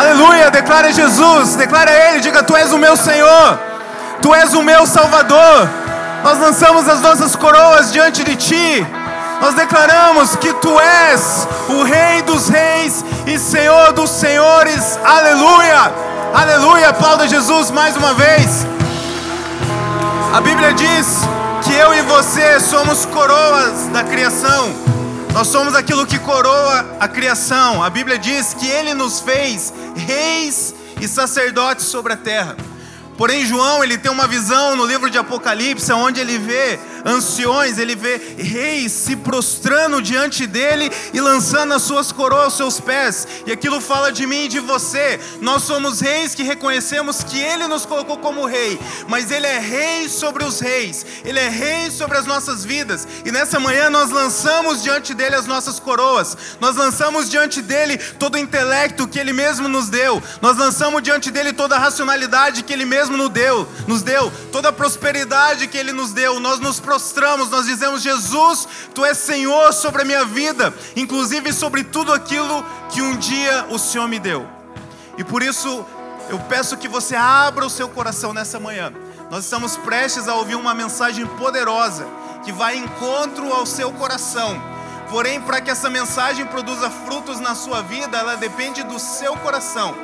Aleluia, declara Jesus, declara Ele, diga: Tu és o meu Senhor, Tu és o meu Salvador. Nós lançamos as nossas coroas diante de Ti. Nós declaramos que Tu és o Rei dos Reis e Senhor dos Senhores. Aleluia, aleluia. Aplauda Jesus mais uma vez. A Bíblia diz que eu e você somos coroas da criação. Nós somos aquilo que coroa a criação. A Bíblia diz que Ele nos fez reis e sacerdotes sobre a terra. Porém, João, ele tem uma visão no livro de Apocalipse, onde ele vê anciões, ele vê reis se prostrando diante dele e lançando as suas coroas aos seus pés. E aquilo fala de mim e de você. Nós somos reis que reconhecemos que ele nos colocou como rei, mas ele é rei sobre os reis. Ele é rei sobre as nossas vidas. E nessa manhã nós lançamos diante dele as nossas coroas. Nós lançamos diante dele todo o intelecto que ele mesmo nos deu. Nós lançamos diante dele toda a racionalidade que ele mesmo mesmo nos deu, nos deu, toda a prosperidade que Ele nos deu. Nós nos prostramos, nós dizemos: Jesus, Tu és Senhor sobre a minha vida, inclusive sobre tudo aquilo que um dia o Senhor me deu. E por isso eu peço que você abra o seu coração nessa manhã. Nós estamos prestes a ouvir uma mensagem poderosa que vai encontro ao seu coração. Porém, para que essa mensagem produza frutos na sua vida, ela depende do seu coração.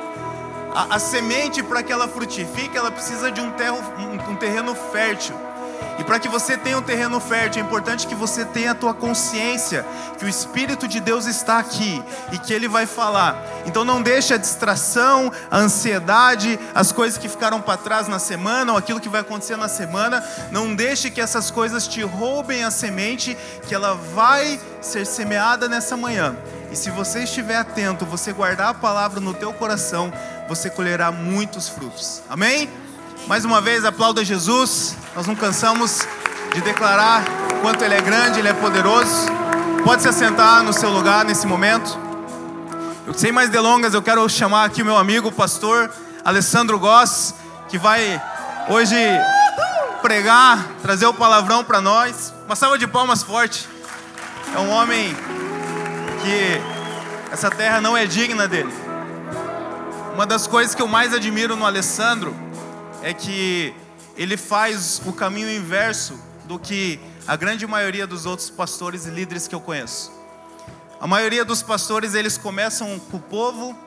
A, a semente, para que ela frutifique, ela precisa de um, terro, um, um terreno fértil. E para que você tenha um terreno fértil, é importante que você tenha a tua consciência que o Espírito de Deus está aqui e que Ele vai falar. Então não deixe a distração, a ansiedade, as coisas que ficaram para trás na semana ou aquilo que vai acontecer na semana, não deixe que essas coisas te roubem a semente que ela vai ser semeada nessa manhã. E se você estiver atento, você guardar a palavra no teu coração, você colherá muitos frutos. Amém? Mais uma vez, aplauda Jesus. Nós não cansamos de declarar quanto Ele é grande, Ele é poderoso. Pode se assentar no seu lugar nesse momento. Eu, sem mais delongas, eu quero chamar aqui o meu amigo, o pastor Alessandro Goss, que vai hoje pregar, trazer o palavrão para nós. Uma salva de palmas forte. É um homem que essa terra não é digna dele. Uma das coisas que eu mais admiro no Alessandro é que ele faz o caminho inverso do que a grande maioria dos outros pastores e líderes que eu conheço. A maioria dos pastores eles começam com o povo,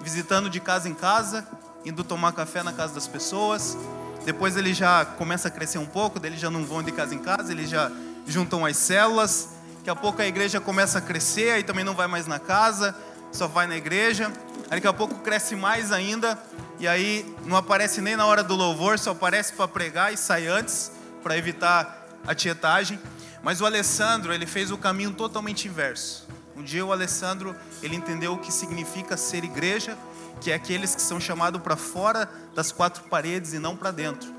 visitando de casa em casa, indo tomar café na casa das pessoas. Depois ele já começa a crescer um pouco, eles já não vão de casa em casa, eles já juntam as células Daqui a pouco a igreja começa a crescer, aí também não vai mais na casa, só vai na igreja. Aí daqui a pouco cresce mais ainda, e aí não aparece nem na hora do louvor, só aparece para pregar e sai antes, para evitar a tietagem. Mas o Alessandro, ele fez o caminho totalmente inverso. Um dia o Alessandro, ele entendeu o que significa ser igreja, que é aqueles que são chamados para fora das quatro paredes e não para dentro.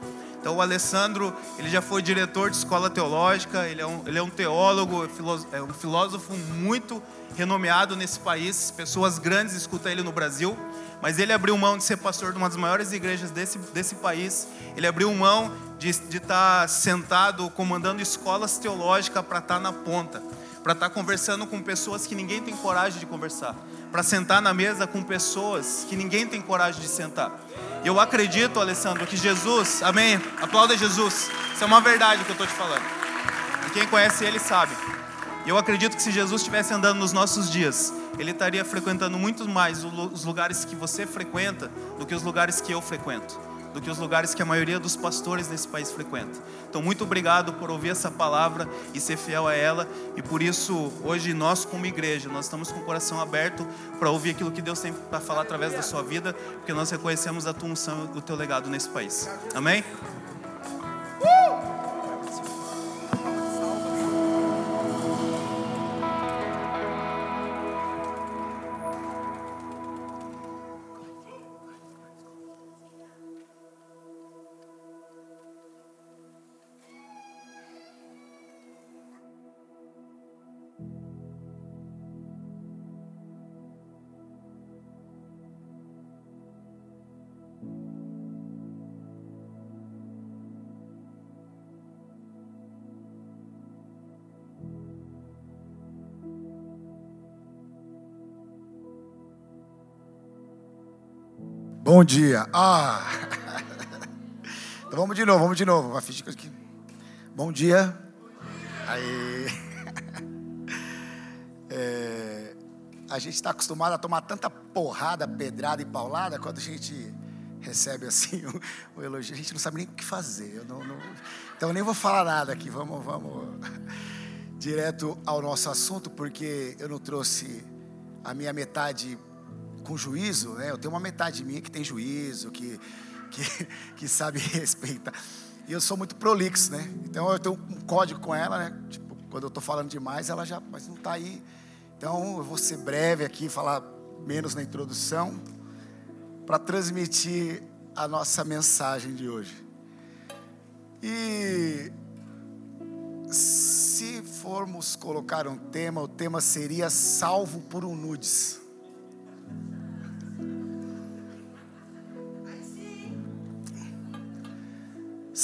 Então o Alessandro, ele já foi diretor de escola teológica, ele é um, ele é um teólogo, é um filósofo muito renomeado nesse país, pessoas grandes escutam ele no Brasil, mas ele abriu mão de ser pastor de uma das maiores igrejas desse, desse país, ele abriu mão de, de estar sentado comandando escolas teológicas para estar na ponta, para estar conversando com pessoas que ninguém tem coragem de conversar, para sentar na mesa com pessoas que ninguém tem coragem de sentar. Eu acredito, Alessandro, que Jesus, amém? Aplauda Jesus. Isso é uma verdade que eu estou te falando. E quem conhece ele sabe. Eu acredito que se Jesus estivesse andando nos nossos dias, ele estaria frequentando muito mais os lugares que você frequenta do que os lugares que eu frequento do que os lugares que a maioria dos pastores nesse país frequenta. Então, muito obrigado por ouvir essa palavra e ser fiel a ela. E por isso, hoje nós como igreja, nós estamos com o coração aberto para ouvir aquilo que Deus tem para falar através da sua vida, porque nós reconhecemos a tua unção e o teu legado nesse país. Amém? Bom dia. Ah. Então vamos de novo, vamos de novo. Vai. Bom dia. Aí. É, a gente está acostumado a tomar tanta porrada, pedrada e paulada quando a gente recebe assim o, o elogio, a gente não sabe nem o que fazer. Não, não, então eu nem vou falar nada aqui. Vamos, vamos direto ao nosso assunto, porque eu não trouxe a minha metade com juízo, né? Eu tenho uma metade minha que tem juízo, que, que, que sabe respeitar. E eu sou muito prolixo, né? Então eu tenho um código com ela, né? Tipo, quando eu estou falando demais, ela já, mas não está aí. Então eu vou ser breve aqui, falar menos na introdução, para transmitir a nossa mensagem de hoje. E se formos colocar um tema, o tema seria salvo por um nudes.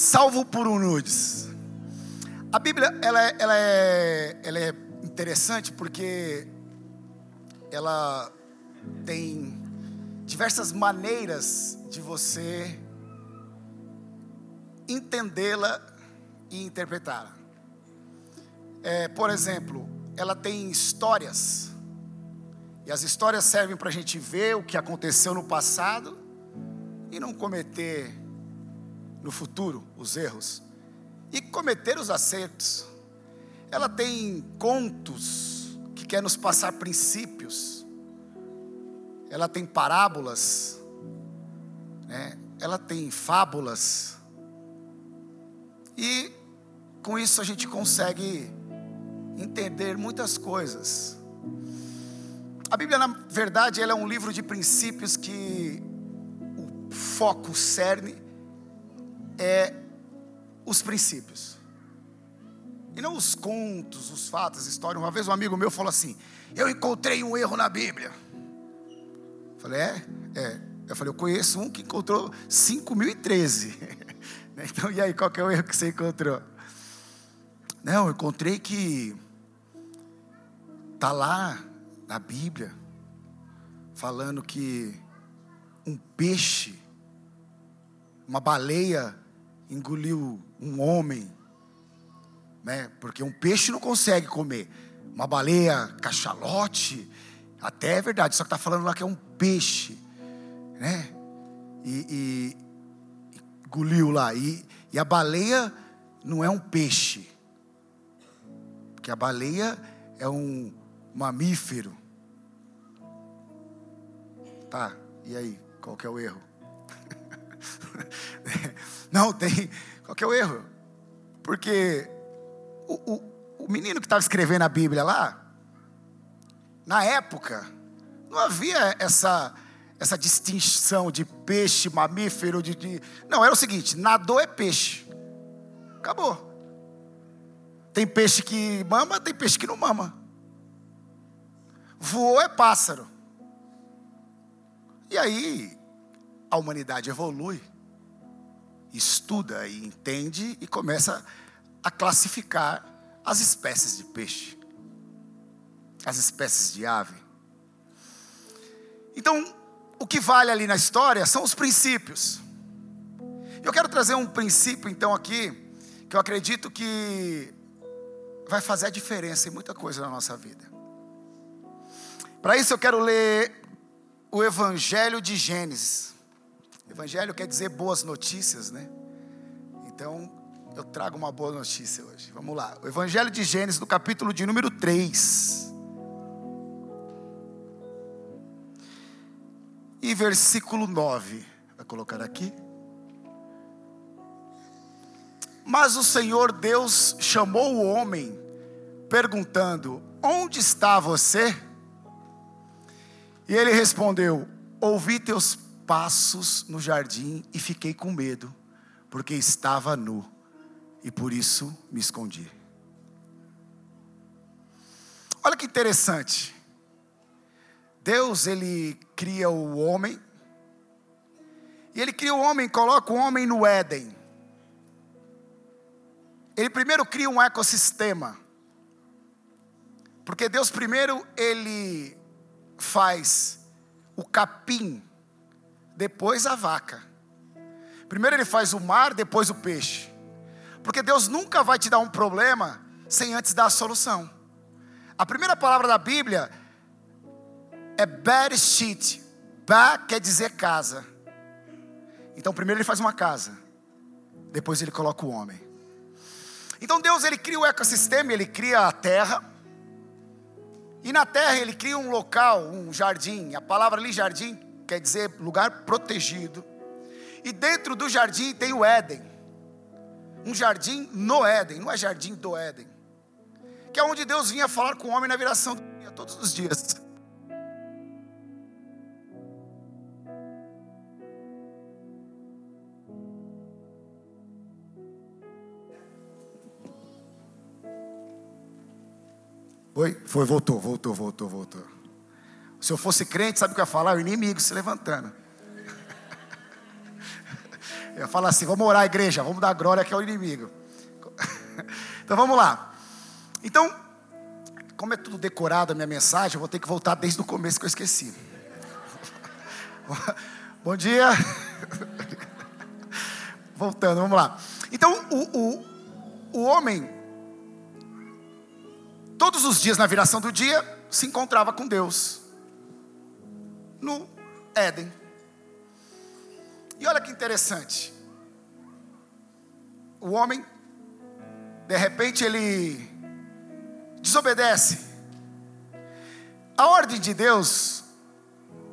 Salvo por um nudes. A Bíblia ela, é, ela, é, ela é interessante porque ela tem diversas maneiras de você entendê-la e interpretá-la. É, por exemplo, ela tem histórias, e as histórias servem para a gente ver o que aconteceu no passado e não cometer no futuro os erros, e cometer os acertos. Ela tem contos que quer nos passar princípios, ela tem parábolas, né? ela tem fábulas, e com isso a gente consegue entender muitas coisas. A Bíblia, na verdade, ela é um livro de princípios que o foco, o cerne, é os princípios. E não os contos, os fatos, as histórias. Uma vez um amigo meu falou assim: Eu encontrei um erro na Bíblia. Eu falei: É? É. Eu falei: Eu conheço um que encontrou 5013. Então, e aí, qual que é o erro que você encontrou? Não, eu encontrei que está lá na Bíblia falando que um peixe, uma baleia engoliu um homem, né? Porque um peixe não consegue comer. Uma baleia, cachalote, até é verdade, só que está falando lá que é um peixe, né? E, e, engoliu lá. E, e a baleia não é um peixe, porque a baleia é um mamífero. Tá, e aí? Qual que é o erro? não, tem. Qual que é o erro? Porque o, o, o menino que estava escrevendo a Bíblia lá, na época, não havia essa essa distinção de peixe, mamífero, de, de, Não, era o seguinte: nadou é peixe. Acabou. Tem peixe que mama, tem peixe que não mama. Voou é pássaro. E aí, a humanidade evolui, estuda e entende e começa a classificar as espécies de peixe, as espécies de ave. Então, o que vale ali na história são os princípios. Eu quero trazer um princípio então aqui, que eu acredito que vai fazer a diferença em muita coisa na nossa vida. Para isso eu quero ler o Evangelho de Gênesis. Evangelho quer dizer boas notícias, né? Então, eu trago uma boa notícia hoje. Vamos lá. O Evangelho de Gênesis, no capítulo de número 3. e versículo 9. Vai colocar aqui. Mas o Senhor Deus chamou o homem, perguntando: Onde está você? E ele respondeu: Ouvi teus passos no jardim e fiquei com medo, porque estava nu e por isso me escondi. Olha que interessante. Deus, ele cria o homem, e ele cria o homem, coloca o homem no Éden. Ele primeiro cria um ecossistema. Porque Deus primeiro ele faz o capim depois a vaca. Primeiro ele faz o mar, depois o peixe. Porque Deus nunca vai te dar um problema sem antes dar a solução. A primeira palavra da Bíblia é Bereshit. Ba quer dizer casa. Então primeiro ele faz uma casa, depois ele coloca o homem. Então Deus ele cria o ecossistema, ele cria a terra. E na terra ele cria um local, um jardim. A palavra ali jardim quer dizer lugar protegido. E dentro do jardim tem o Éden. Um jardim no Éden, não é jardim do Éden. Que é onde Deus vinha falar com o homem na viração do dia, todos os dias. Foi? Foi, voltou, voltou, voltou, voltou. Se eu fosse crente, sabe o que eu ia falar? O inimigo se levantando. Eu ia falar assim: vamos orar, igreja, vamos dar glória que é o inimigo. Então vamos lá. Então, como é tudo decorado a minha mensagem, eu vou ter que voltar desde o começo que eu esqueci. Bom dia. Voltando, vamos lá. Então, o, o, o homem, todos os dias na viração do dia, se encontrava com Deus no Éden. E olha que interessante. O homem, de repente, ele desobedece. A ordem de Deus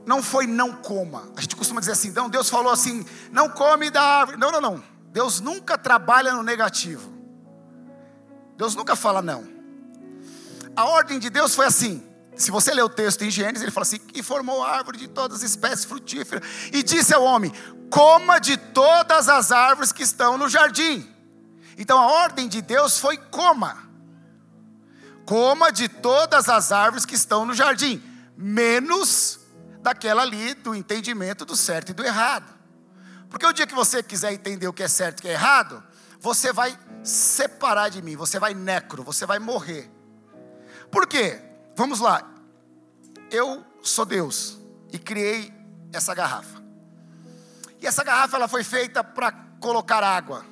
não foi não coma. A gente costuma dizer assim, não, Deus falou assim, não come da árvore. Não, não, não. Deus nunca trabalha no negativo. Deus nunca fala não. A ordem de Deus foi assim: se você ler o texto em Gênesis, ele fala assim: e formou árvore de todas as espécies frutíferas, e disse ao homem: coma de todas as árvores que estão no jardim. Então a ordem de Deus foi: coma. Coma de todas as árvores que estão no jardim, menos daquela ali do entendimento do certo e do errado. Porque o dia que você quiser entender o que é certo e o que é errado, você vai separar de mim, você vai necro, você vai morrer. Por quê? Vamos lá. Eu sou Deus e criei essa garrafa. E essa garrafa ela foi feita para colocar água.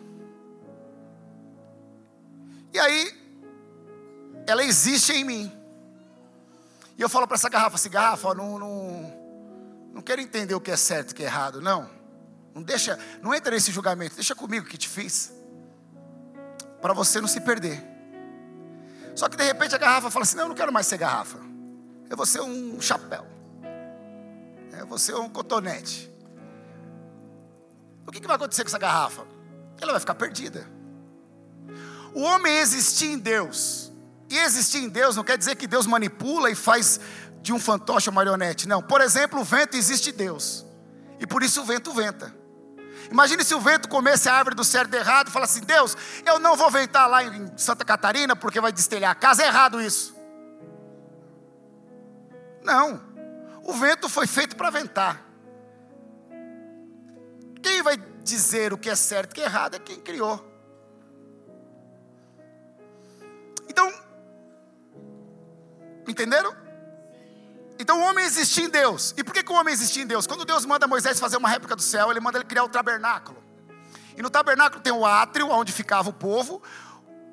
E aí ela existe em mim. E eu falo para essa garrafa, assim, garrafa, não, não, não quero entender o que é certo e o que é errado, não. Não deixa, não entra nesse julgamento, deixa comigo que te fiz. Para você não se perder. Só que de repente a garrafa fala assim: não, eu não quero mais ser garrafa. Eu vou ser um chapéu. Eu vou ser um cotonete. O que, que vai acontecer com essa garrafa? Ela vai ficar perdida. O homem existia em Deus. E existir em Deus não quer dizer que Deus manipula e faz de um fantoche uma marionete. Não. Por exemplo, o vento existe em Deus. E por isso o vento venta. Imagine se o vento comesse a árvore do certo errado e fala assim: Deus, eu não vou ventar lá em Santa Catarina porque vai destelhar a casa. É errado isso. Não. O vento foi feito para ventar. Quem vai dizer o que é certo e o que é errado é quem criou. Então, entenderam? Então o homem existia em Deus. E por que, que o homem existia em Deus? Quando Deus manda Moisés fazer uma réplica do céu, ele manda ele criar o tabernáculo. E no tabernáculo tem o átrio, onde ficava o povo,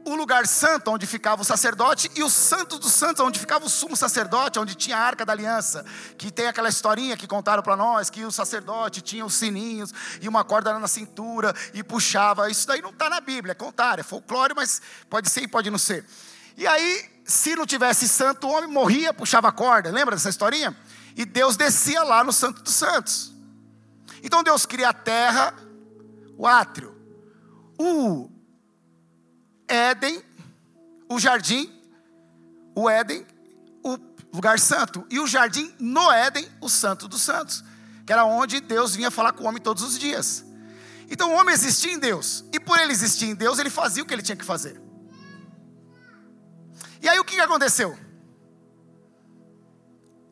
o lugar santo, onde ficava o sacerdote, e o santo dos santos, onde ficava o sumo sacerdote, onde tinha a arca da aliança, que tem aquela historinha que contaram para nós, que o sacerdote tinha os sininhos e uma corda na cintura e puxava. Isso daí não está na Bíblia, é contar, é folclore, mas pode ser e pode não ser. E aí, se não tivesse santo, o homem morria, puxava a corda, lembra dessa historinha? E Deus descia lá no Santo dos Santos. Então Deus cria a terra, o átrio, o Éden, o jardim, o Éden, o lugar santo, e o jardim no Éden, o Santo dos Santos, que era onde Deus vinha falar com o homem todos os dias. Então o homem existia em Deus, e por ele existir em Deus, ele fazia o que ele tinha que fazer. E aí o que aconteceu?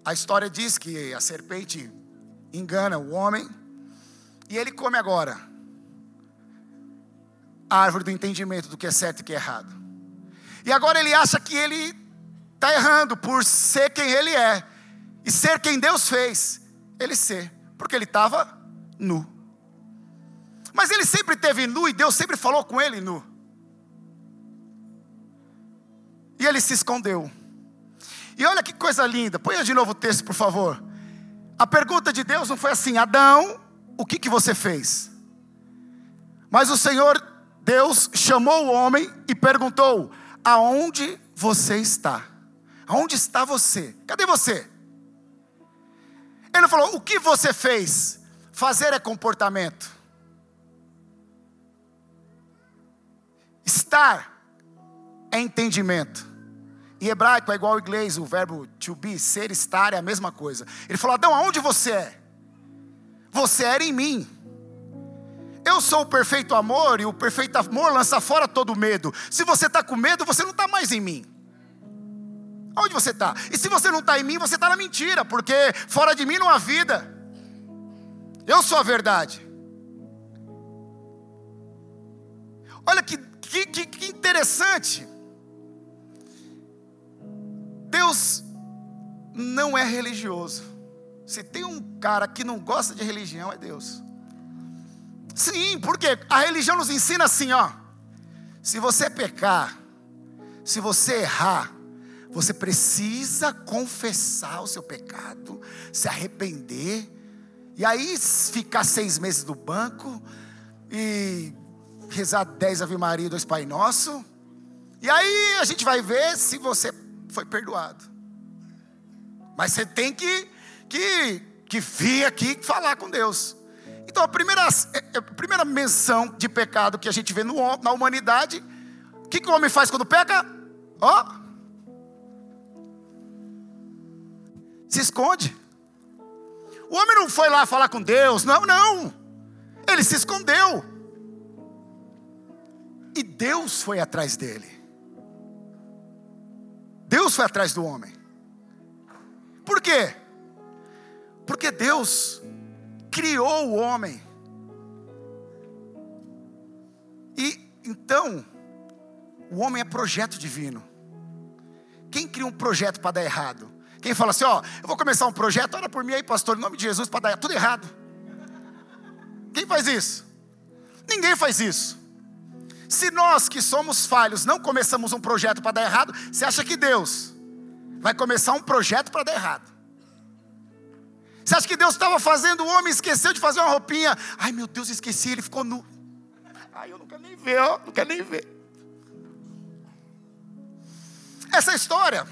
A história diz que a serpente engana o homem e ele come agora a árvore do entendimento do que é certo e que é errado. E agora ele acha que ele está errando por ser quem ele é e ser quem Deus fez ele ser, porque ele estava nu. Mas ele sempre teve nu e Deus sempre falou com ele nu. E ele se escondeu. E olha que coisa linda. Põe de novo o texto, por favor. A pergunta de Deus não foi assim: Adão, o que, que você fez? Mas o Senhor Deus chamou o homem e perguntou: Aonde você está? Aonde está você? Cadê você? Ele falou: O que você fez? Fazer é comportamento. Estar é entendimento. Em hebraico é igual ao inglês, o verbo to be, ser, estar é a mesma coisa. Ele falou: Adão, aonde você é? Você era em mim. Eu sou o perfeito amor e o perfeito amor lança fora todo medo. Se você está com medo, você não está mais em mim. Onde você está? E se você não está em mim, você está na mentira, porque fora de mim não há vida. Eu sou a verdade. Olha que, que, que interessante. Deus não é religioso. Se tem um cara que não gosta de religião, é Deus. Sim, porque a religião nos ensina assim, ó. Se você pecar, se você errar, você precisa confessar o seu pecado, se arrepender, e aí ficar seis meses no banco e rezar dez Ave Maria, dois Pai Nosso, e aí a gente vai ver se você foi perdoado. Mas você tem que, que, que vir aqui falar com Deus. Então, a primeira, a primeira menção de pecado que a gente vê no, na humanidade, o que, que o homem faz quando peca? Ó, se esconde. O homem não foi lá falar com Deus, não, não. Ele se escondeu. E Deus foi atrás dele. Deus foi atrás do homem. Por quê? Porque Deus criou o homem. E então, o homem é projeto divino. Quem cria um projeto para dar errado? Quem fala assim, ó, eu vou começar um projeto, ora por mim aí, pastor, em nome de Jesus, para dar tudo errado. Quem faz isso? Ninguém faz isso. Se nós que somos falhos não começamos um projeto para dar errado, você acha que Deus vai começar um projeto para dar errado? Você acha que Deus estava fazendo o homem esqueceu de fazer uma roupinha? Ai meu Deus, esqueci, ele ficou nu. Ai, eu não quero nem ver, ó, não quero nem ver. Essa história,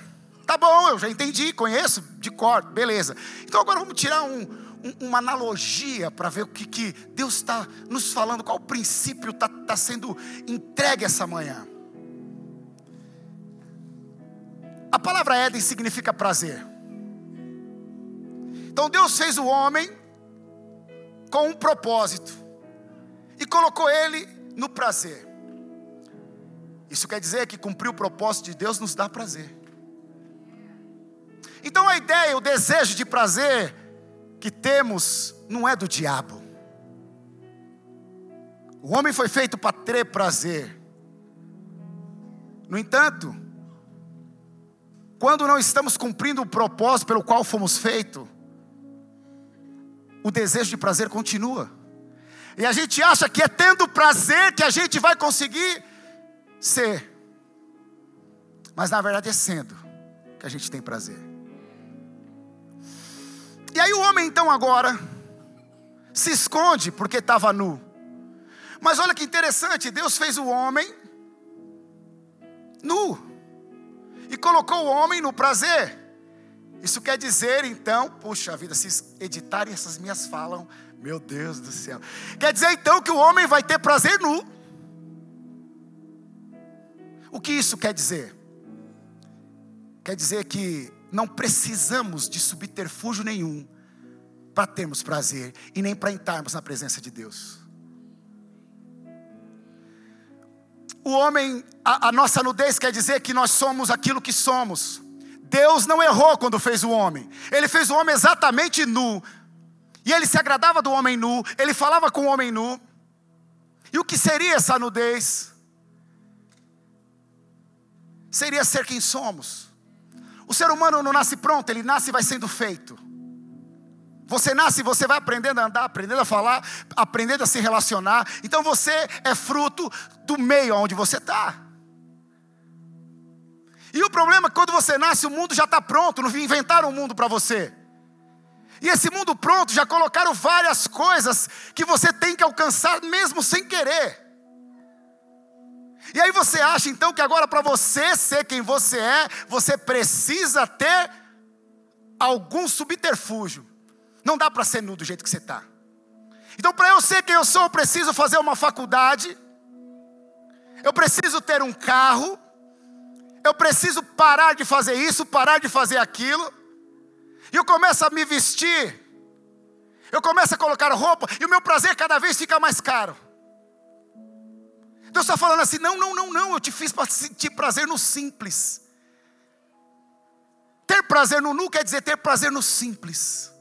tá bom, eu já entendi, conheço de cor, beleza. Então agora vamos tirar um, uma analogia para ver o que, que Deus está nos falando, qual princípio está tá sendo entregue essa manhã. A palavra Éden significa prazer. Então Deus fez o homem com um propósito e colocou ele no prazer. Isso quer dizer que cumprir o propósito de Deus nos dá prazer. Então a ideia, o desejo de prazer que temos não é do diabo. O homem foi feito para ter prazer. No entanto, quando não estamos cumprindo o propósito pelo qual fomos feitos, o desejo de prazer continua. E a gente acha que é tendo prazer que a gente vai conseguir ser. Mas na verdade é sendo que a gente tem prazer. E aí o homem então agora se esconde porque estava nu. Mas olha que interessante, Deus fez o homem nu e colocou o homem no prazer. Isso quer dizer então, puxa vida, se editarem essas minhas falam, meu Deus do céu. Quer dizer então que o homem vai ter prazer nu. O que isso quer dizer? Quer dizer que não precisamos de subterfúgio nenhum para termos prazer e nem para entrarmos na presença de Deus. O homem, a, a, nossa nudez quer dizer que nós somos aquilo que somos. Deus não errou quando fez o homem, Ele fez o homem exatamente nu, e Ele se agradava do homem nu, Ele falava com o homem nu. E o que seria essa nudez? Seria ser quem somos. O ser humano não nasce pronto, ele nasce e vai sendo feito. Você nasce e você vai aprendendo a andar, aprendendo a falar, aprendendo a se relacionar. Então você é fruto do meio onde você está. E o problema é que quando você nasce, o mundo já está pronto, não inventaram um mundo para você. E esse mundo pronto já colocaram várias coisas que você tem que alcançar mesmo sem querer. E aí você acha então que agora para você ser quem você é, você precisa ter algum subterfúgio. Não dá para ser nu do jeito que você está. Então, para eu ser quem eu sou, eu preciso fazer uma faculdade, eu preciso ter um carro, eu preciso parar de fazer isso, parar de fazer aquilo, e eu começo a me vestir, eu começo a colocar roupa, e o meu prazer cada vez fica mais caro. Deus está falando assim: não, não, não, não, eu te fiz para sentir prazer no simples. Ter prazer no nu quer dizer ter prazer no simples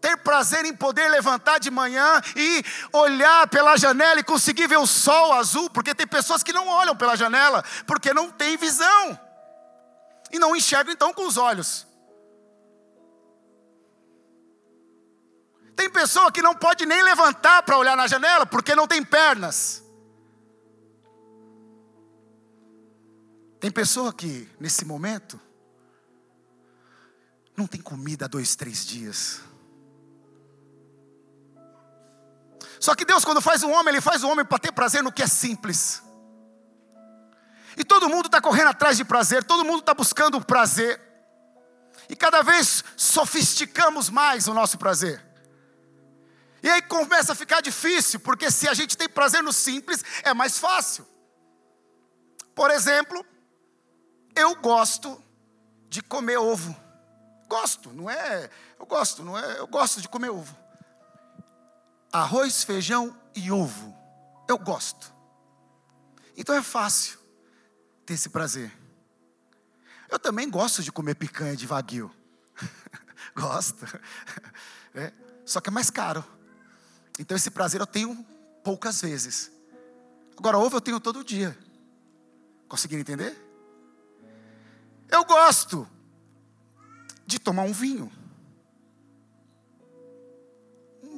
ter prazer em poder levantar de manhã e olhar pela janela e conseguir ver o sol azul, porque tem pessoas que não olham pela janela, porque não tem visão, e não enxergam então com os olhos. Tem pessoa que não pode nem levantar para olhar na janela, porque não tem pernas. Tem pessoa que, nesse momento, não tem comida há dois, três dias. Só que Deus, quando faz um homem, Ele faz o homem para ter prazer no que é simples. E todo mundo está correndo atrás de prazer, todo mundo está buscando prazer. E cada vez sofisticamos mais o nosso prazer. E aí começa a ficar difícil, porque se a gente tem prazer no simples, é mais fácil. Por exemplo, eu gosto de comer ovo. Gosto, não é? Eu gosto, não é? Eu gosto de comer ovo arroz, feijão e ovo. Eu gosto. Então é fácil ter esse prazer. Eu também gosto de comer picanha de wagyu. gosto. É. Só que é mais caro. Então esse prazer eu tenho poucas vezes. Agora, ovo eu tenho todo dia. Conseguiram entender? Eu gosto de tomar um vinho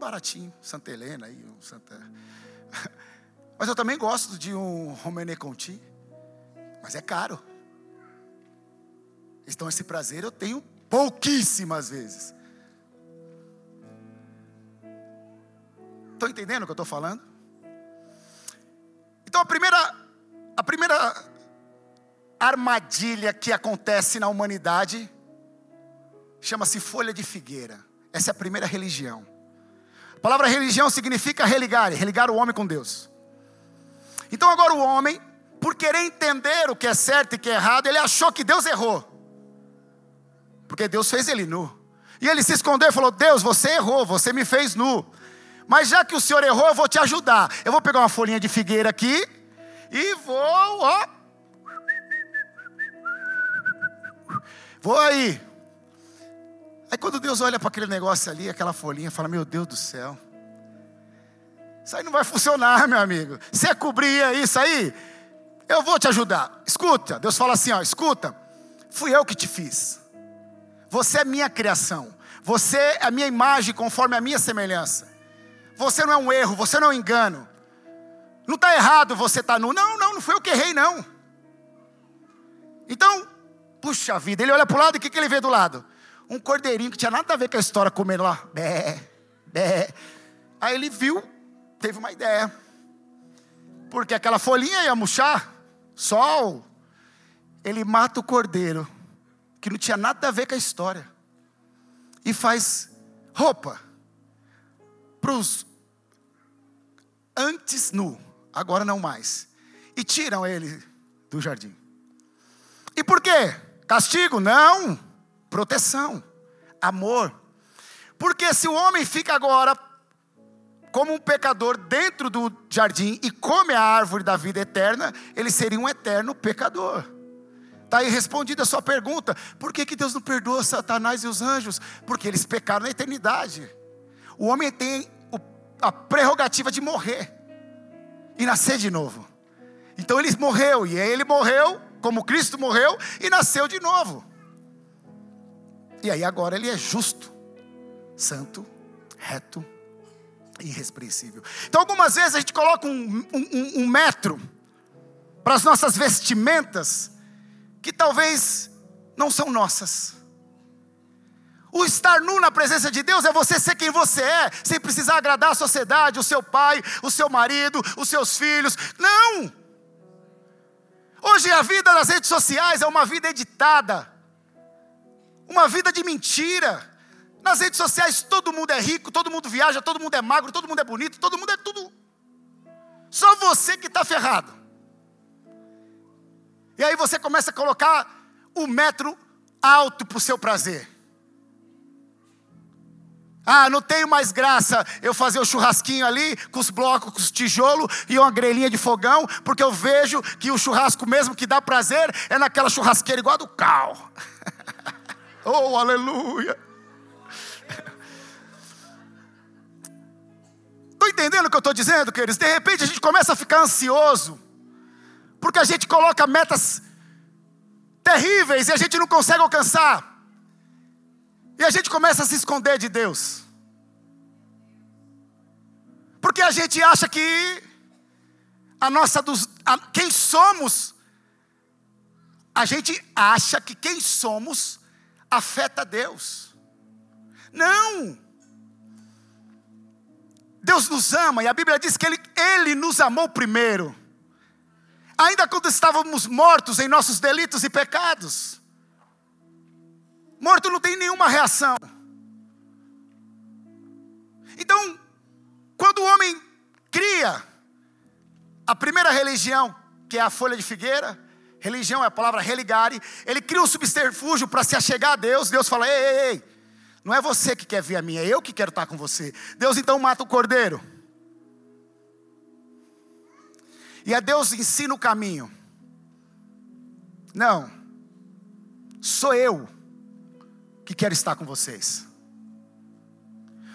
baratinho, Santa Helena aí, um Santa. Mas eu também gosto de um Romane Conti, mas é caro. Então esse prazer eu tenho pouquíssimas vezes. Estão entendendo o que eu estou falando? Então a primeira, a primeira armadilha que acontece na humanidade chama-se folha de figueira. Essa é a primeira religião palavra religião significa religar, religar o homem com Deus. Então agora o homem, por querer entender o que é certo e o que é errado, ele achou que Deus errou. Porque Deus fez ele nu. E ele se escondeu e falou: Deus, você errou, você me fez nu. Mas já que o Senhor errou, eu vou te ajudar. Eu vou pegar uma folhinha de figueira aqui e vou, ó. Vou aí. Aí quando Deus olha para aquele negócio ali, aquela folhinha, fala: Meu Deus do céu, isso aí não vai funcionar, meu amigo. Você é cobrir isso aí, eu vou te ajudar. Escuta, Deus fala assim: ó, escuta, fui eu que te fiz. Você é minha criação. Você é a minha imagem conforme a minha semelhança. Você não é um erro, você não é um engano. Não está errado você estar tá nu. Não, não, não foi eu que errei, não. Então, puxa vida, ele olha para o lado e o que, que ele vê do lado? um cordeirinho que tinha nada a ver com a história comendo lá. Bé, bé. Aí ele viu, teve uma ideia. Porque aquela folhinha ia murchar, sol. Ele mata o cordeiro, que não tinha nada a ver com a história. E faz roupa para os antes nu, agora não mais. E tiram ele do jardim. E por quê? Castigo? Não proteção, amor. Porque se o homem fica agora como um pecador dentro do jardim e come a árvore da vida eterna, ele seria um eterno pecador. Está aí respondida a sua pergunta: por que, que Deus não perdoa Satanás e os anjos? Porque eles pecaram na eternidade. O homem tem a prerrogativa de morrer e nascer de novo. Então ele morreu, e ele morreu como Cristo morreu e nasceu de novo. E aí agora ele é justo. santo, reto irrepreensível. Então, algumas vezes a gente coloca um, um, um metro para as nossas vestimentas que talvez não são nossas. O estar nu na presença de Deus é você ser quem você é, sem precisar agradar a sociedade, o seu pai, o seu marido, os seus filhos. Não! Hoje a vida nas redes sociais é uma vida editada, uma vida de mentira. Nas redes sociais todo mundo é rico, todo mundo viaja, todo mundo é magro, todo mundo é bonito, todo mundo é tudo. Só você que está ferrado. E aí você começa a colocar o metro alto para o seu prazer. Ah, não tenho mais graça eu fazer o churrasquinho ali com os blocos, com os tijolos e uma grelhinha de fogão, porque eu vejo que o churrasco mesmo que dá prazer é naquela churrasqueira igual a do cal. oh, aleluia! Estão entendendo o que eu estou dizendo, queridos? De repente a gente começa a ficar ansioso, porque a gente coloca metas terríveis e a gente não consegue alcançar. E a gente começa a se esconder de Deus. Porque a gente acha que a nossa dos, a, quem somos, a gente acha que quem somos afeta Deus. Não. Deus nos ama e a Bíblia diz que Ele, Ele nos amou primeiro, ainda quando estávamos mortos em nossos delitos e pecados. Morto não tem nenhuma reação. Então, quando o homem cria a primeira religião, que é a folha de figueira, religião é a palavra religare, ele cria um subterfúgio para se achegar a Deus. Deus fala: ei, ei, ei, não é você que quer ver a mim, é eu que quero estar com você. Deus então mata o cordeiro. E a Deus ensina o caminho. Não, sou eu que quer estar com vocês.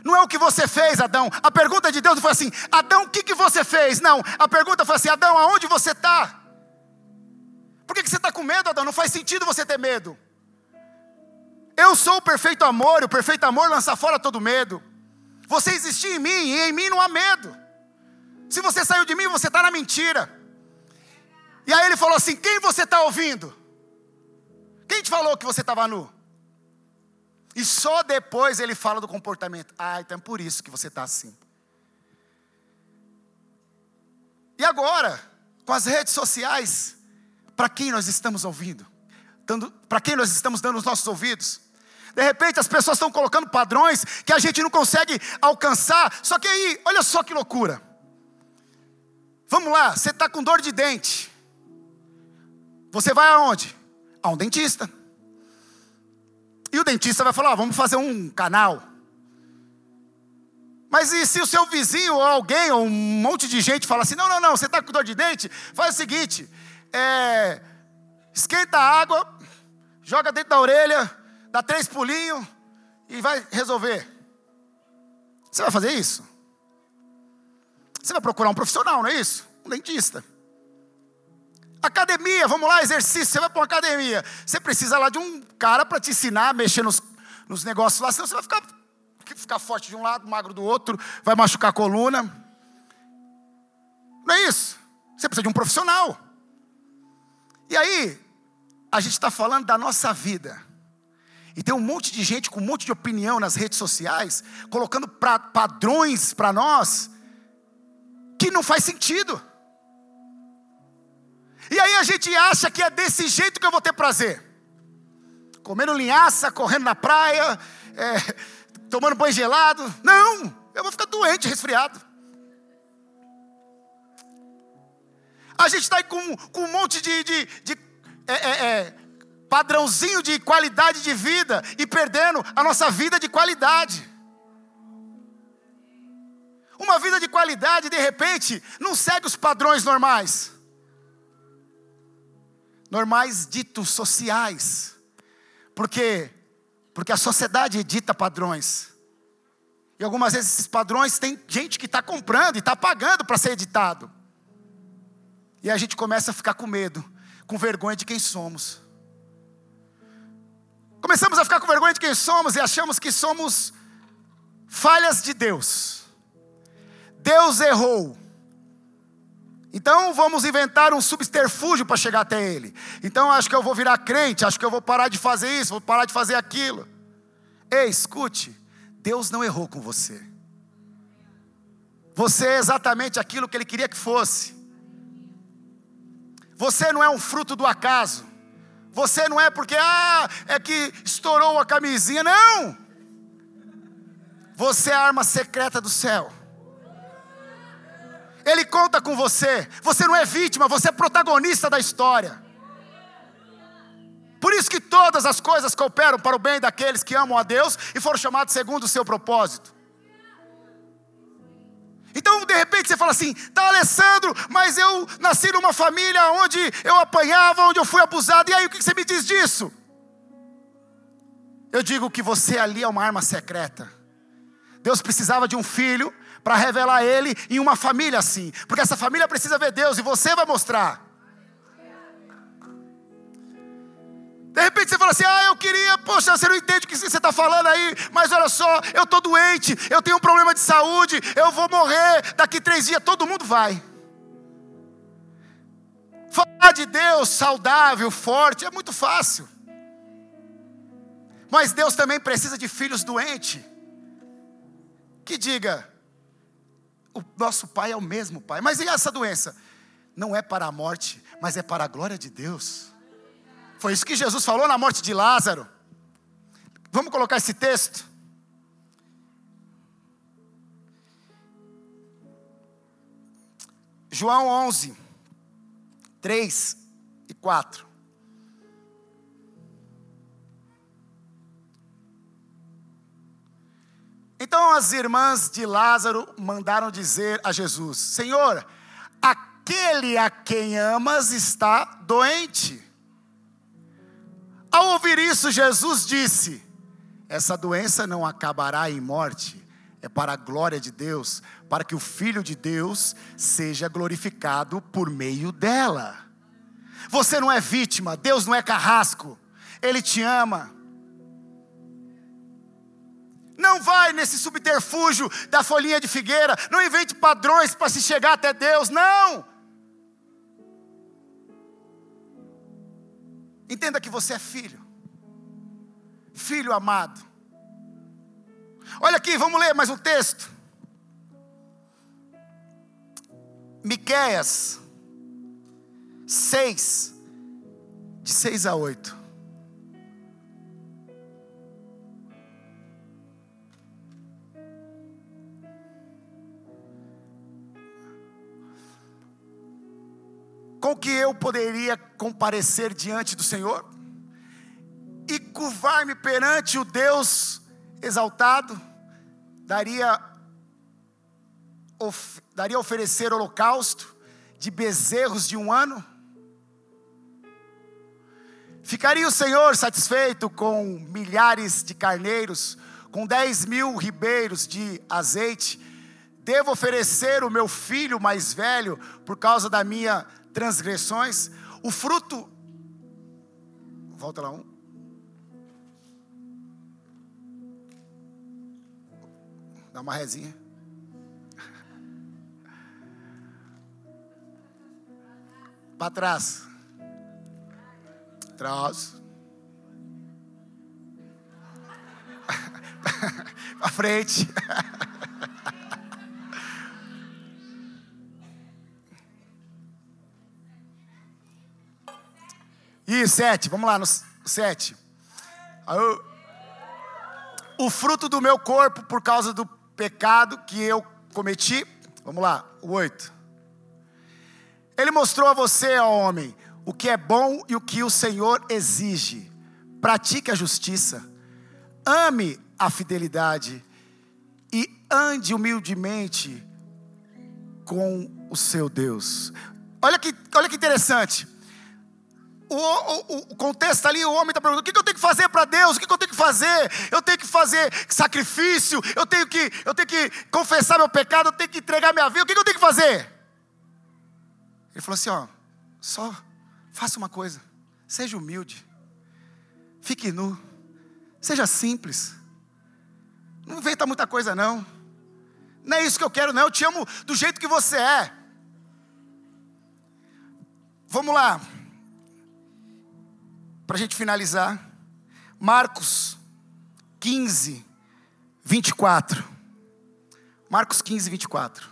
Não é o que você fez, Adão. A pergunta de Deus não foi assim: Adão, o que, que você fez? Não. A pergunta foi assim: Adão, aonde você está? Por que, que você está com medo, Adão? Não faz sentido você ter medo. Eu sou o perfeito amor, e o perfeito amor lança fora todo medo. Você existiu em mim, e em mim não há medo. Se você saiu de mim, você está na mentira. E aí ele falou assim: Quem você está ouvindo? Quem te falou que você estava nu? E só depois ele fala do comportamento. Ah, então é por isso que você está assim. E agora, com as redes sociais, para quem nós estamos ouvindo? Para quem nós estamos dando os nossos ouvidos? De repente as pessoas estão colocando padrões que a gente não consegue alcançar. Só que aí, olha só que loucura. Vamos lá, você está com dor de dente. Você vai aonde? A um dentista. E o dentista vai falar: vamos fazer um canal. Mas e se o seu vizinho ou alguém, ou um monte de gente fala assim: não, não, não, você está com dor de dente? Faz o seguinte: é, esquenta a água, joga dentro da orelha, dá três pulinhos e vai resolver. Você vai fazer isso? Você vai procurar um profissional, não é isso? Um dentista. Academia, vamos lá, exercício. Você vai para uma academia. Você precisa lá de um cara para te ensinar a mexer nos, nos negócios lá, senão você vai ficar, ficar forte de um lado, magro do outro, vai machucar a coluna. Não é isso? Você precisa de um profissional. E aí, a gente está falando da nossa vida. E tem um monte de gente com um monte de opinião nas redes sociais, colocando pra, padrões para nós, que não faz sentido. E aí a gente acha que é desse jeito que eu vou ter prazer. Comendo linhaça, correndo na praia, é, tomando banho gelado. Não, eu vou ficar doente, resfriado. A gente está aí com, com um monte de, de, de é, é, é, padrãozinho de qualidade de vida e perdendo a nossa vida de qualidade. Uma vida de qualidade, de repente, não segue os padrões normais normais ditos sociais. Por quê? Porque a sociedade edita padrões. E algumas vezes esses padrões tem gente que está comprando e está pagando para ser editado. E a gente começa a ficar com medo, com vergonha de quem somos. Começamos a ficar com vergonha de quem somos e achamos que somos falhas de Deus. Deus errou. Então vamos inventar um subterfúgio para chegar até Ele. Então acho que eu vou virar crente, acho que eu vou parar de fazer isso, vou parar de fazer aquilo. Ei, escute, Deus não errou com você. Você é exatamente aquilo que Ele queria que fosse. Você não é um fruto do acaso. Você não é porque, ah, é que estourou a camisinha. Não! Você é a arma secreta do céu. Ele conta com você. Você não é vítima, você é protagonista da história. Por isso que todas as coisas cooperam para o bem daqueles que amam a Deus e foram chamados segundo o seu propósito. Então, de repente, você fala assim: tá, Alessandro, mas eu nasci numa família onde eu apanhava, onde eu fui abusado, e aí o que você me diz disso? Eu digo que você ali é uma arma secreta. Deus precisava de um filho para revelar Ele em uma família assim, porque essa família precisa ver Deus e você vai mostrar. De repente você fala assim: Ah, eu queria, poxa, você não entende o que você está falando aí, mas olha só, eu estou doente, eu tenho um problema de saúde, eu vou morrer daqui três dias, todo mundo vai. Falar de Deus saudável, forte, é muito fácil. Mas Deus também precisa de filhos doentes. Que diga, o nosso pai é o mesmo pai. Mas e essa doença? Não é para a morte, mas é para a glória de Deus. Foi isso que Jesus falou na morte de Lázaro. Vamos colocar esse texto? João 11, 3 e 4. Então as irmãs de Lázaro mandaram dizer a Jesus: Senhor, aquele a quem amas está doente. Ao ouvir isso, Jesus disse: Essa doença não acabará em morte, é para a glória de Deus, para que o Filho de Deus seja glorificado por meio dela. Você não é vítima, Deus não é carrasco, Ele te ama. Não vai nesse subterfúgio da folhinha de figueira. Não invente padrões para se chegar até Deus. Não. Entenda que você é filho. Filho amado. Olha aqui, vamos ler mais um texto. Miqueias 6, de 6 a 8. Com que eu poderia comparecer diante do Senhor e curvar-me perante o Deus exaltado, daria, of, daria oferecer holocausto de bezerros de um ano? Ficaria o Senhor satisfeito com milhares de carneiros, com dez mil ribeiros de azeite? Devo oferecer o meu filho mais velho por causa da minha transgressões, o fruto. Volta lá um. Dá uma rezinha. Para trás. Trás. Para frente. E sete, vamos lá no sete. O fruto do meu corpo por causa do pecado que eu cometi. Vamos lá, o oito. Ele mostrou a você, ó homem, o que é bom e o que o Senhor exige. Pratique a justiça, ame a fidelidade e ande humildemente com o seu Deus. Olha que, olha que interessante o, o, o contexto ali, o homem está perguntando: o que, eu tenho que fazer para Deus? O que, que eu tenho que fazer? Eu tenho que fazer sacrifício, eu tenho que, eu tenho que confessar meu pecado, eu tenho que entregar minha vida, o que, que eu tenho que fazer? Ele falou assim: ó, só faça uma coisa, seja humilde, fique nu, seja simples. Não inventa muita coisa, não. Não é isso que eu quero, não. Eu te amo do jeito que você é. Vamos lá. Para a gente finalizar. Marcos 15, 24. Marcos 15, 24.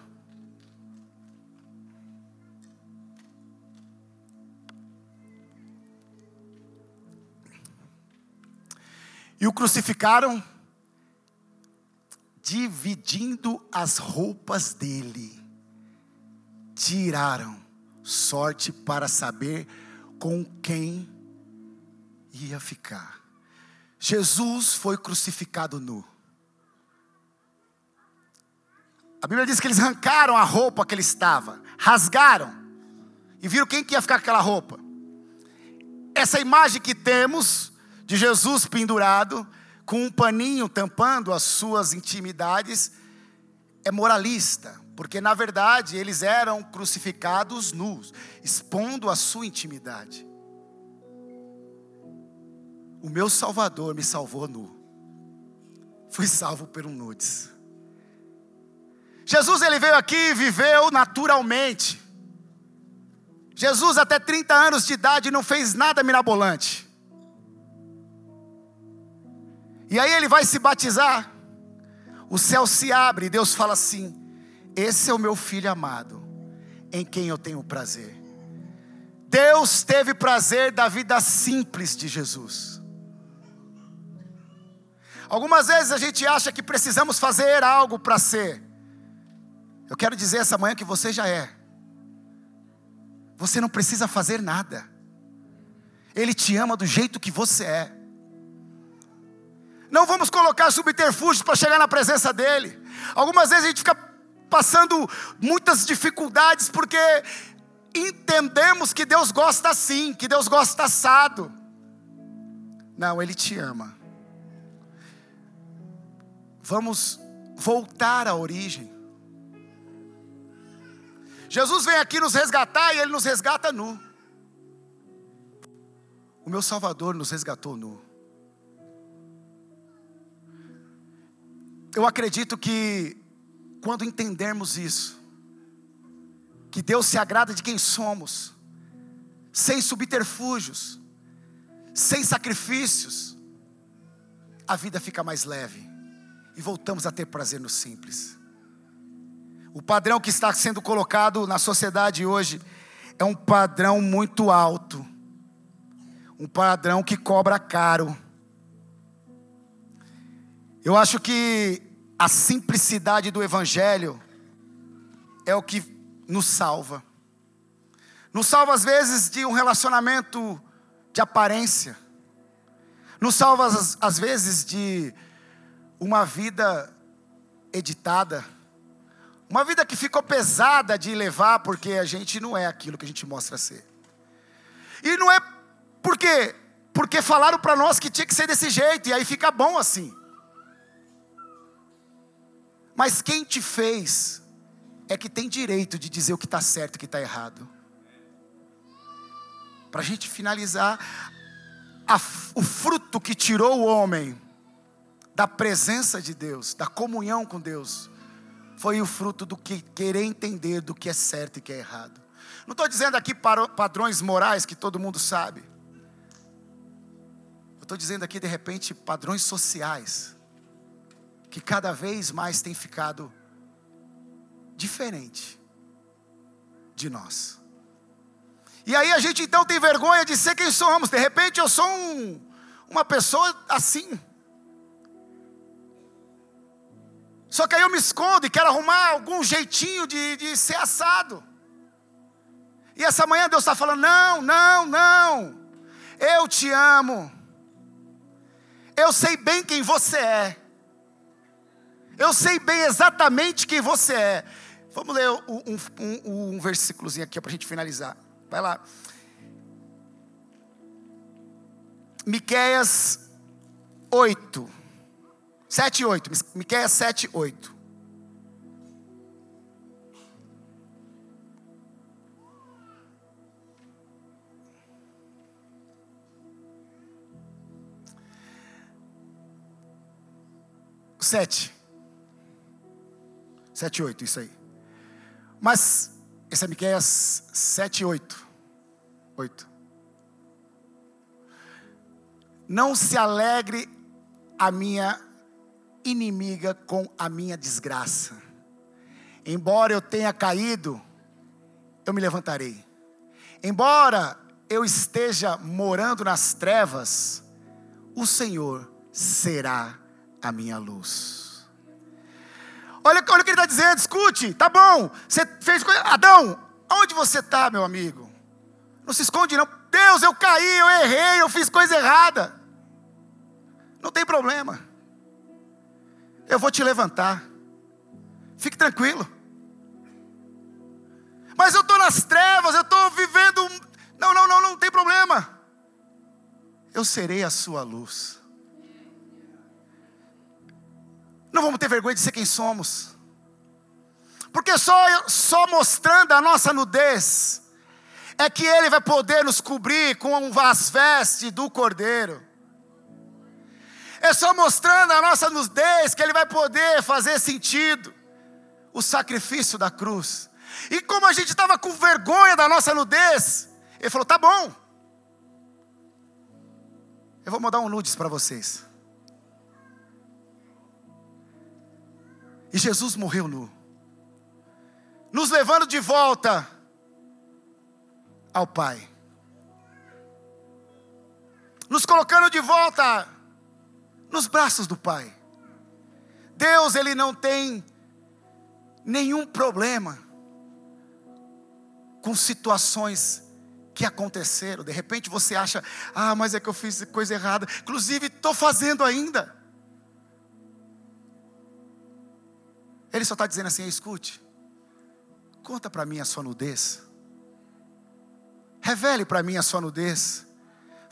E o crucificaram, dividindo as roupas dele. Tiraram sorte para saber com quem ia ficar. Jesus foi crucificado nu. A Bíblia diz que eles arrancaram a roupa que ele estava, rasgaram, e viram quem que ia ficar com aquela roupa. Essa imagem que temos de Jesus pendurado, com um paninho tampando as suas intimidades, é moralista, porque na verdade eles eram crucificados nus, expondo a sua intimidade. O meu Salvador me salvou nu. Fui salvo por um nudes. Jesus ele veio aqui e viveu naturalmente. Jesus até 30 anos de idade não fez nada mirabolante. E aí ele vai se batizar. O céu se abre e Deus fala assim: Esse é o meu filho amado, em quem eu tenho prazer. Deus teve prazer da vida simples de Jesus. Algumas vezes a gente acha que precisamos fazer algo para ser. Eu quero dizer essa manhã que você já é. Você não precisa fazer nada. Ele te ama do jeito que você é. Não vamos colocar subterfúgios para chegar na presença dEle. Algumas vezes a gente fica passando muitas dificuldades porque entendemos que Deus gosta assim, que Deus gosta assado. Não, Ele te ama. Vamos voltar à origem. Jesus vem aqui nos resgatar e Ele nos resgata nu. O meu Salvador nos resgatou nu. Eu acredito que quando entendermos isso, que Deus se agrada de quem somos, sem subterfúgios, sem sacrifícios, a vida fica mais leve e voltamos a ter prazer no simples. O padrão que está sendo colocado na sociedade hoje é um padrão muito alto, um padrão que cobra caro. Eu acho que a simplicidade do Evangelho é o que nos salva. Nos salva às vezes de um relacionamento de aparência. Nos salva às, vezes de uma vida editada. Uma vida que ficou pesada de levar porque a gente não é aquilo que a gente mostra ser. E não é porque porque falaram para nós que tinha que ser desse jeito e aí fica bom assim. Mas quem te fez é que tem direito de dizer o que está certo e o que está errado. Para a gente finalizar, a, o fruto que tirou o homem da presença de Deus, da comunhão com Deus, foi o fruto do que querer entender do que é certo e que é errado. Não estou dizendo aqui padrões morais que todo mundo sabe. Estou dizendo aqui, de repente, padrões sociais que cada vez mais tem ficado diferente de nós. E aí a gente então tem vergonha de ser quem somos. De repente eu sou um, uma pessoa assim. Só que aí eu me escondo e quero arrumar algum jeitinho de, de ser assado. E essa manhã Deus está falando: não, não, não. Eu te amo. Eu sei bem quem você é. Eu sei bem exatamente quem você é. Vamos ler um, um, um versículozinho aqui para a gente finalizar. Vai lá. Miqueias 8. 7 e 8. Miqueias 7, 8. 7. 7, 8, isso aí. Mas, esse é Miqueias 7, 8. 8. Não se alegre a minha inimiga com a minha desgraça. Embora eu tenha caído, eu me levantarei. Embora eu esteja morando nas trevas, o Senhor será a minha luz. Olha, olha o que ele está dizendo, escute, tá bom, você fez coisa. Adão, onde você está, meu amigo? Não se esconde, não. Deus, eu caí, eu errei, eu fiz coisa errada. Não tem problema. Eu vou te levantar. Fique tranquilo. Mas eu estou nas trevas, eu estou vivendo. Não, não, não, não tem problema. Eu serei a sua luz. Não vamos ter vergonha de ser quem somos. Porque só, só mostrando a nossa nudez é que Ele vai poder nos cobrir com as vestes do Cordeiro. É só mostrando a nossa nudez que Ele vai poder fazer sentido o sacrifício da cruz. E como a gente estava com vergonha da nossa nudez, Ele falou: tá bom, eu vou mandar um nudes para vocês. E Jesus morreu nu, nos levando de volta ao Pai, nos colocando de volta nos braços do Pai. Deus, Ele não tem nenhum problema com situações que aconteceram. De repente você acha, ah, mas é que eu fiz coisa errada. Inclusive, estou fazendo ainda. Ele só está dizendo assim: escute, conta para mim a sua nudez. Revele para mim a sua nudez.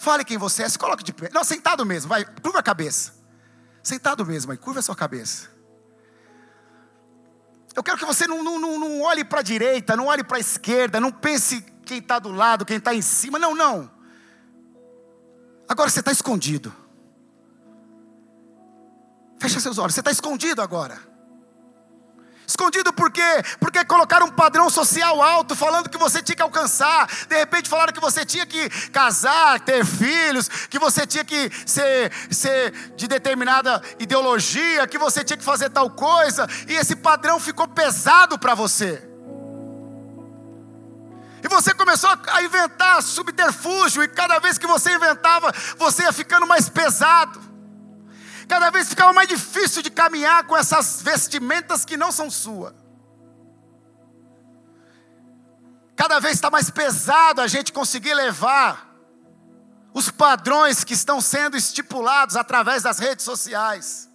Fale quem você é, se coloque de pé. Não, sentado mesmo, vai, curva a cabeça. Sentado mesmo, aí, curva a sua cabeça. Eu quero que você não, não, não, não olhe para a direita, não olhe para a esquerda, não pense quem está do lado, quem está em cima. Não, não. Agora você está escondido. Fecha seus olhos, você está escondido agora. Escondido por quê? Porque colocaram um padrão social alto, falando que você tinha que alcançar. De repente falaram que você tinha que casar, ter filhos, que você tinha que ser, ser de determinada ideologia, que você tinha que fazer tal coisa. E esse padrão ficou pesado para você. E você começou a inventar subterfúgio, e cada vez que você inventava, você ia ficando mais pesado. Cada vez ficava mais difícil de caminhar com essas vestimentas que não são suas. Cada vez está mais pesado a gente conseguir levar os padrões que estão sendo estipulados através das redes sociais.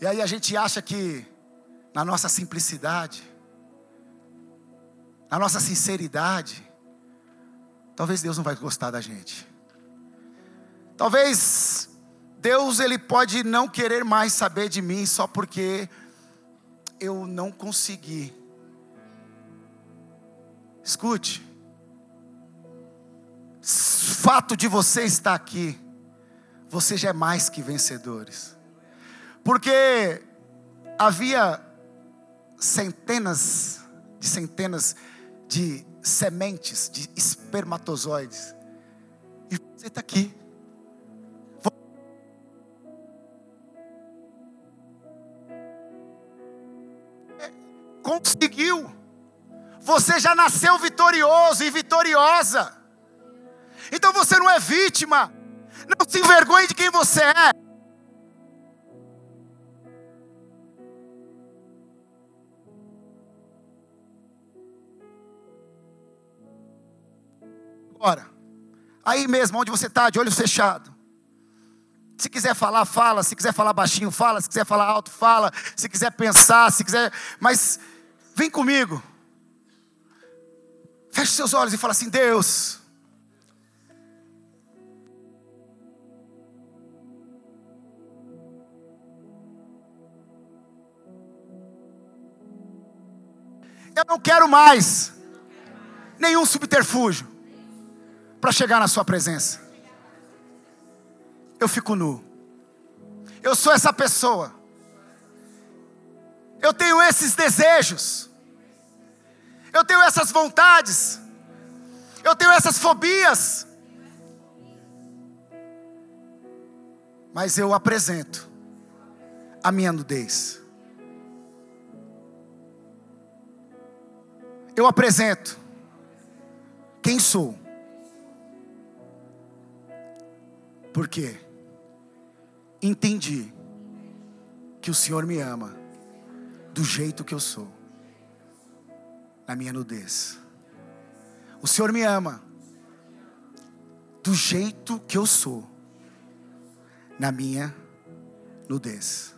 E aí a gente acha que, na nossa simplicidade, na nossa sinceridade, talvez Deus não vai gostar da gente. Talvez Deus ele pode não querer mais saber de mim só porque eu não consegui. Escute. Fato de você estar aqui, você já é mais que vencedores. Porque havia centenas de centenas de sementes, de espermatozoides. E você está aqui. Conseguiu. Você já nasceu vitorioso e vitoriosa. Então você não é vítima. Não se envergonhe de quem você é. Agora, aí mesmo, onde você está, de olho fechado. Se quiser falar, fala. Se quiser falar baixinho, fala. Se quiser falar alto, fala. Se quiser pensar, se quiser. Mas Vem comigo. Feche seus olhos e fala assim: Deus. Eu não quero mais nenhum subterfúgio para chegar na Sua presença. Eu fico nu. Eu sou essa pessoa. Eu tenho esses desejos. Eu tenho essas vontades. Eu tenho essas fobias. Mas eu apresento a minha nudez. Eu apresento quem sou. Por quê? Entendi que o Senhor me ama do jeito que eu sou, na minha nudez. O Senhor me ama do jeito que eu sou, na minha nudez.